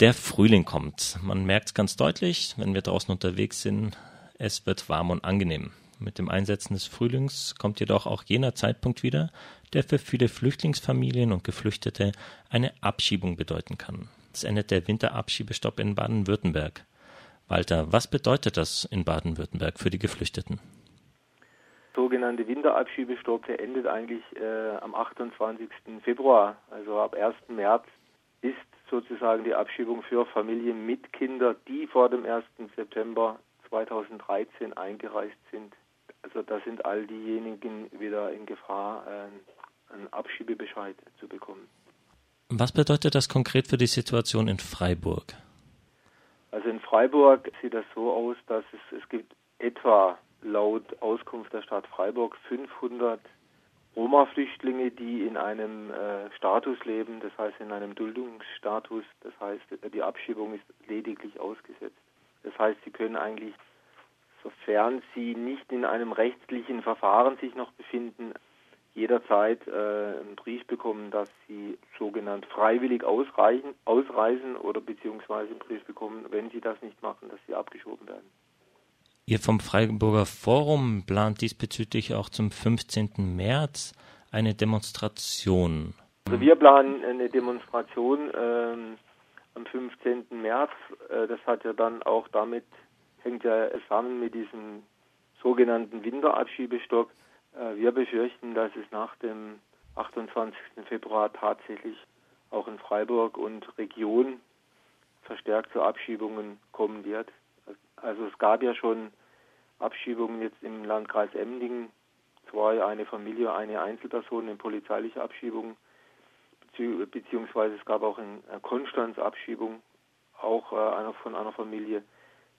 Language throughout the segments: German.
Der Frühling kommt. Man merkt es ganz deutlich, wenn wir draußen unterwegs sind. Es wird warm und angenehm. Mit dem Einsetzen des Frühlings kommt jedoch auch jener Zeitpunkt wieder, der für viele Flüchtlingsfamilien und Geflüchtete eine Abschiebung bedeuten kann. Es endet der Winterabschiebestopp in Baden-Württemberg. Walter, was bedeutet das in Baden-Württemberg für die Geflüchteten? Der sogenannte Winterabschiebestopp, der endet eigentlich äh, am 28. Februar, also ab 1. März ist sozusagen die Abschiebung für Familien mit Kindern, die vor dem 1. September 2013 eingereist sind. Also da sind all diejenigen wieder in Gefahr, einen Abschiebebescheid zu bekommen. Was bedeutet das konkret für die Situation in Freiburg? Also in Freiburg sieht das so aus, dass es, es gibt etwa laut Auskunft der Stadt Freiburg 500 Roma-Flüchtlinge, die in einem äh, Status leben, das heißt in einem Duldungsstatus, das heißt die Abschiebung ist lediglich ausgesetzt. Das heißt, sie können eigentlich, sofern sie nicht in einem rechtlichen Verfahren sich noch befinden, jederzeit äh, einen Brief bekommen, dass sie sogenannt freiwillig ausreichen, ausreisen oder beziehungsweise einen Brief bekommen, wenn sie das nicht machen, dass sie abgeschoben werden. Ihr vom Freiburger Forum plant diesbezüglich auch zum 15. März eine Demonstration. Also wir planen eine Demonstration ähm, am 15. März. Äh, das hat ja dann auch damit, hängt ja zusammen mit diesem sogenannten Winterabschiebestopp. Äh, wir befürchten, dass es nach dem 28. Februar tatsächlich auch in Freiburg und Region verstärkt zu Abschiebungen kommen wird. Also es gab ja schon Abschiebungen jetzt im Landkreis Emdingen, zwei, eine Familie, eine Einzelperson in polizeiliche Abschiebung, beziehungsweise es gab auch in Konstanz Abschiebung, auch äh, von einer Familie.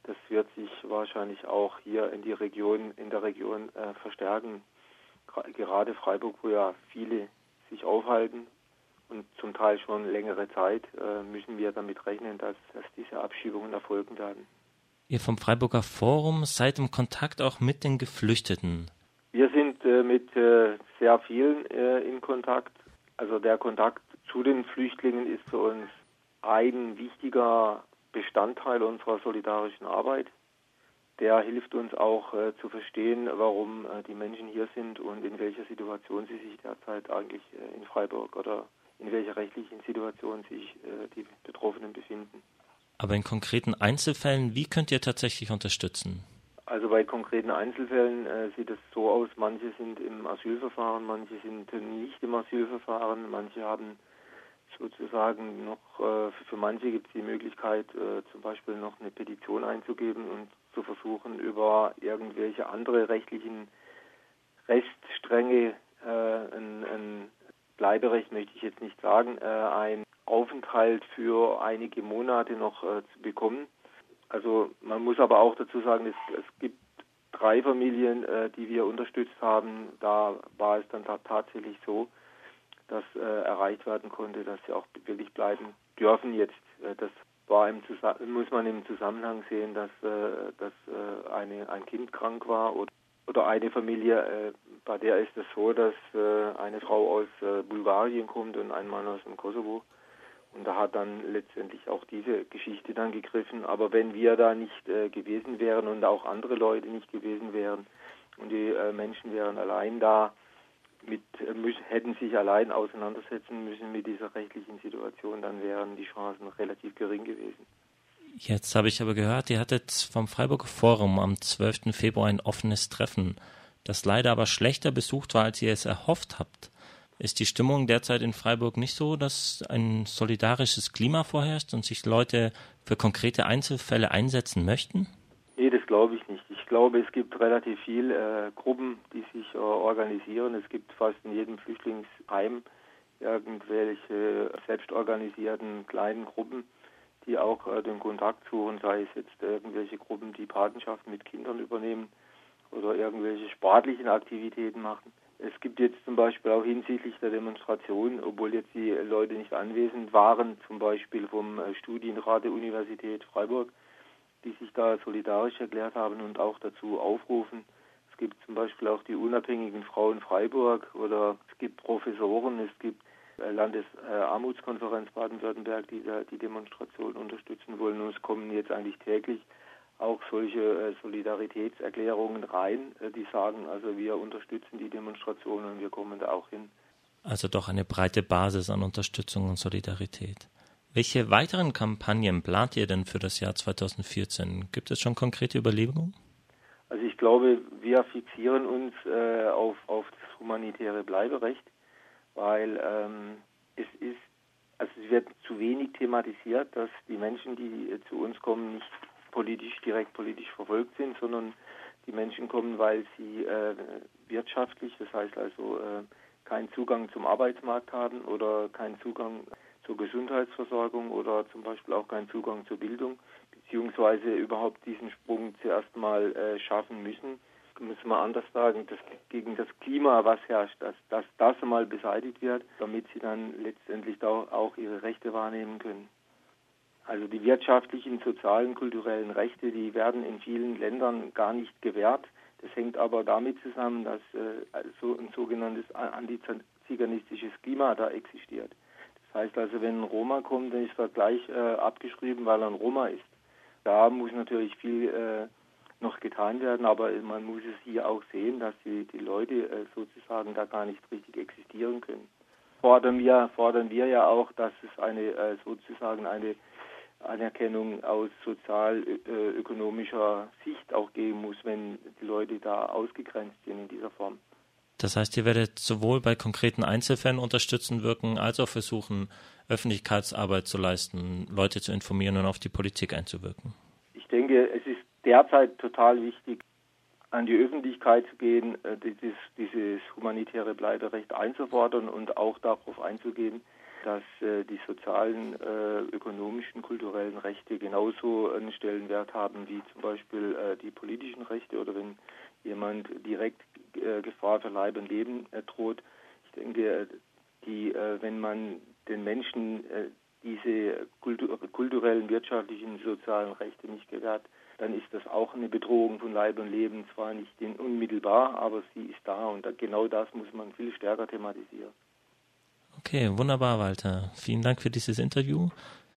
Das wird sich wahrscheinlich auch hier in die Region, in der Region äh, verstärken. Gerade Freiburg, wo ja viele sich aufhalten und zum Teil schon längere Zeit, äh, müssen wir damit rechnen, dass, dass diese Abschiebungen erfolgen werden. Ihr vom Freiburger Forum seid im Kontakt auch mit den Geflüchteten. Wir sind äh, mit äh, sehr vielen äh, in Kontakt. Also der Kontakt zu den Flüchtlingen ist für uns ein wichtiger Bestandteil unserer solidarischen Arbeit. Der hilft uns auch äh, zu verstehen, warum äh, die Menschen hier sind und in welcher Situation sie sich derzeit eigentlich äh, in Freiburg oder in welcher rechtlichen Situation sich die Betroffenen befinden. Aber in konkreten Einzelfällen, wie könnt ihr tatsächlich unterstützen? Also bei konkreten Einzelfällen äh, sieht es so aus, manche sind im Asylverfahren, manche sind nicht im Asylverfahren, manche haben sozusagen noch, äh, für manche gibt es die Möglichkeit, äh, zum Beispiel noch eine Petition einzugeben und zu versuchen, über irgendwelche andere rechtlichen Reststränge äh, ein, ein Bleiberecht möchte ich jetzt nicht sagen, äh, ein Aufenthalt für einige Monate noch äh, zu bekommen. Also man muss aber auch dazu sagen, es, es gibt drei Familien, äh, die wir unterstützt haben. Da war es dann tatsächlich so, dass äh, erreicht werden konnte, dass sie auch wirklich bleiben dürfen jetzt. Äh, das war im muss man im Zusammenhang sehen, dass, äh, dass äh, eine, ein Kind krank war oder, oder eine Familie, bei der ist es so, dass eine Frau aus Bulgarien kommt und ein Mann aus dem Kosovo. Und da hat dann letztendlich auch diese Geschichte dann gegriffen. Aber wenn wir da nicht äh, gewesen wären und auch andere Leute nicht gewesen wären und die äh, Menschen wären allein da, mit, äh, hätten sich allein auseinandersetzen müssen mit dieser rechtlichen Situation, dann wären die Chancen relativ gering gewesen. Jetzt habe ich aber gehört, ihr hattet vom Freiburger Forum am 12. Februar ein offenes Treffen, das leider aber schlechter besucht war, als ihr es erhofft habt. Ist die Stimmung derzeit in Freiburg nicht so, dass ein solidarisches Klima vorherrscht und sich Leute für konkrete Einzelfälle einsetzen möchten? Nee, das glaube ich nicht. Ich glaube, es gibt relativ viele äh, Gruppen, die sich äh, organisieren. Es gibt fast in jedem Flüchtlingsheim irgendwelche selbstorganisierten kleinen Gruppen, die auch äh, den Kontakt suchen, sei es jetzt irgendwelche Gruppen, die Patenschaften mit Kindern übernehmen oder irgendwelche sportlichen Aktivitäten machen. Es gibt jetzt zum Beispiel auch hinsichtlich der Demonstration, obwohl jetzt die Leute nicht anwesend waren, zum Beispiel vom äh, Studienrat der Universität Freiburg, die sich da solidarisch erklärt haben und auch dazu aufrufen. Es gibt zum Beispiel auch die unabhängigen Frauen Freiburg oder es gibt Professoren, es gibt Landesarmutskonferenz Baden-Württemberg, die die Demonstration unterstützen wollen. Und es kommen jetzt eigentlich täglich auch solche Solidaritätserklärungen rein, die sagen, also wir unterstützen die Demonstration und wir kommen da auch hin. Also doch eine breite Basis an Unterstützung und Solidarität. Welche weiteren Kampagnen plant ihr denn für das Jahr 2014? Gibt es schon konkrete Überlegungen? Also ich glaube, wir fixieren uns äh, auf, auf das humanitäre Bleiberecht, weil ähm, es ist, also es wird zu wenig thematisiert, dass die Menschen, die äh, zu uns kommen, nicht politisch, direkt politisch verfolgt sind, sondern die Menschen kommen, weil sie äh, wirtschaftlich, das heißt also äh, keinen Zugang zum Arbeitsmarkt haben oder keinen Zugang zur Gesundheitsversorgung oder zum Beispiel auch keinen Zugang zur Bildung, beziehungsweise überhaupt diesen Sprung zuerst mal äh, schaffen müssen. Muss man anders sagen, dass gegen das Klima, was herrscht, dass, dass das mal beseitigt wird, damit sie dann letztendlich auch, auch ihre Rechte wahrnehmen können. Also die wirtschaftlichen, sozialen, kulturellen Rechte, die werden in vielen Ländern gar nicht gewährt. Das hängt aber damit zusammen, dass äh, so ein sogenanntes antiziganistisches Klima da existiert. Heißt also, wenn ein Roma kommt, dann ist er gleich äh, abgeschrieben, weil er ein Roma ist. Da muss natürlich viel äh, noch getan werden, aber man muss es hier auch sehen, dass die, die Leute äh, sozusagen da gar nicht richtig existieren können. Fordern wir, fordern wir ja auch, dass es eine äh, sozusagen eine Anerkennung aus sozial-ökonomischer Sicht auch geben muss, wenn die Leute da ausgegrenzt sind in dieser Form. Das heißt, ihr werdet sowohl bei konkreten Einzelfällen unterstützen wirken, als auch versuchen, Öffentlichkeitsarbeit zu leisten, Leute zu informieren und auf die Politik einzuwirken. Ich denke, es ist derzeit total wichtig, an die Öffentlichkeit zu gehen, äh, dieses, dieses humanitäre Bleiberecht einzufordern und auch darauf einzugehen, dass äh, die sozialen, äh, ökonomischen, kulturellen Rechte genauso einen Stellenwert haben wie zum Beispiel die politischen Rechte oder wenn jemand direkt äh, Gefahr für Leib und Leben äh, droht. Ich denke, die, äh, wenn man den Menschen äh, diese kultur kulturellen, wirtschaftlichen, sozialen Rechte nicht gewährt, dann ist das auch eine Bedrohung von Leib und Leben. Zwar nicht unmittelbar, aber sie ist da und genau das muss man viel stärker thematisieren. Okay, wunderbar, Walter. Vielen Dank für dieses Interview.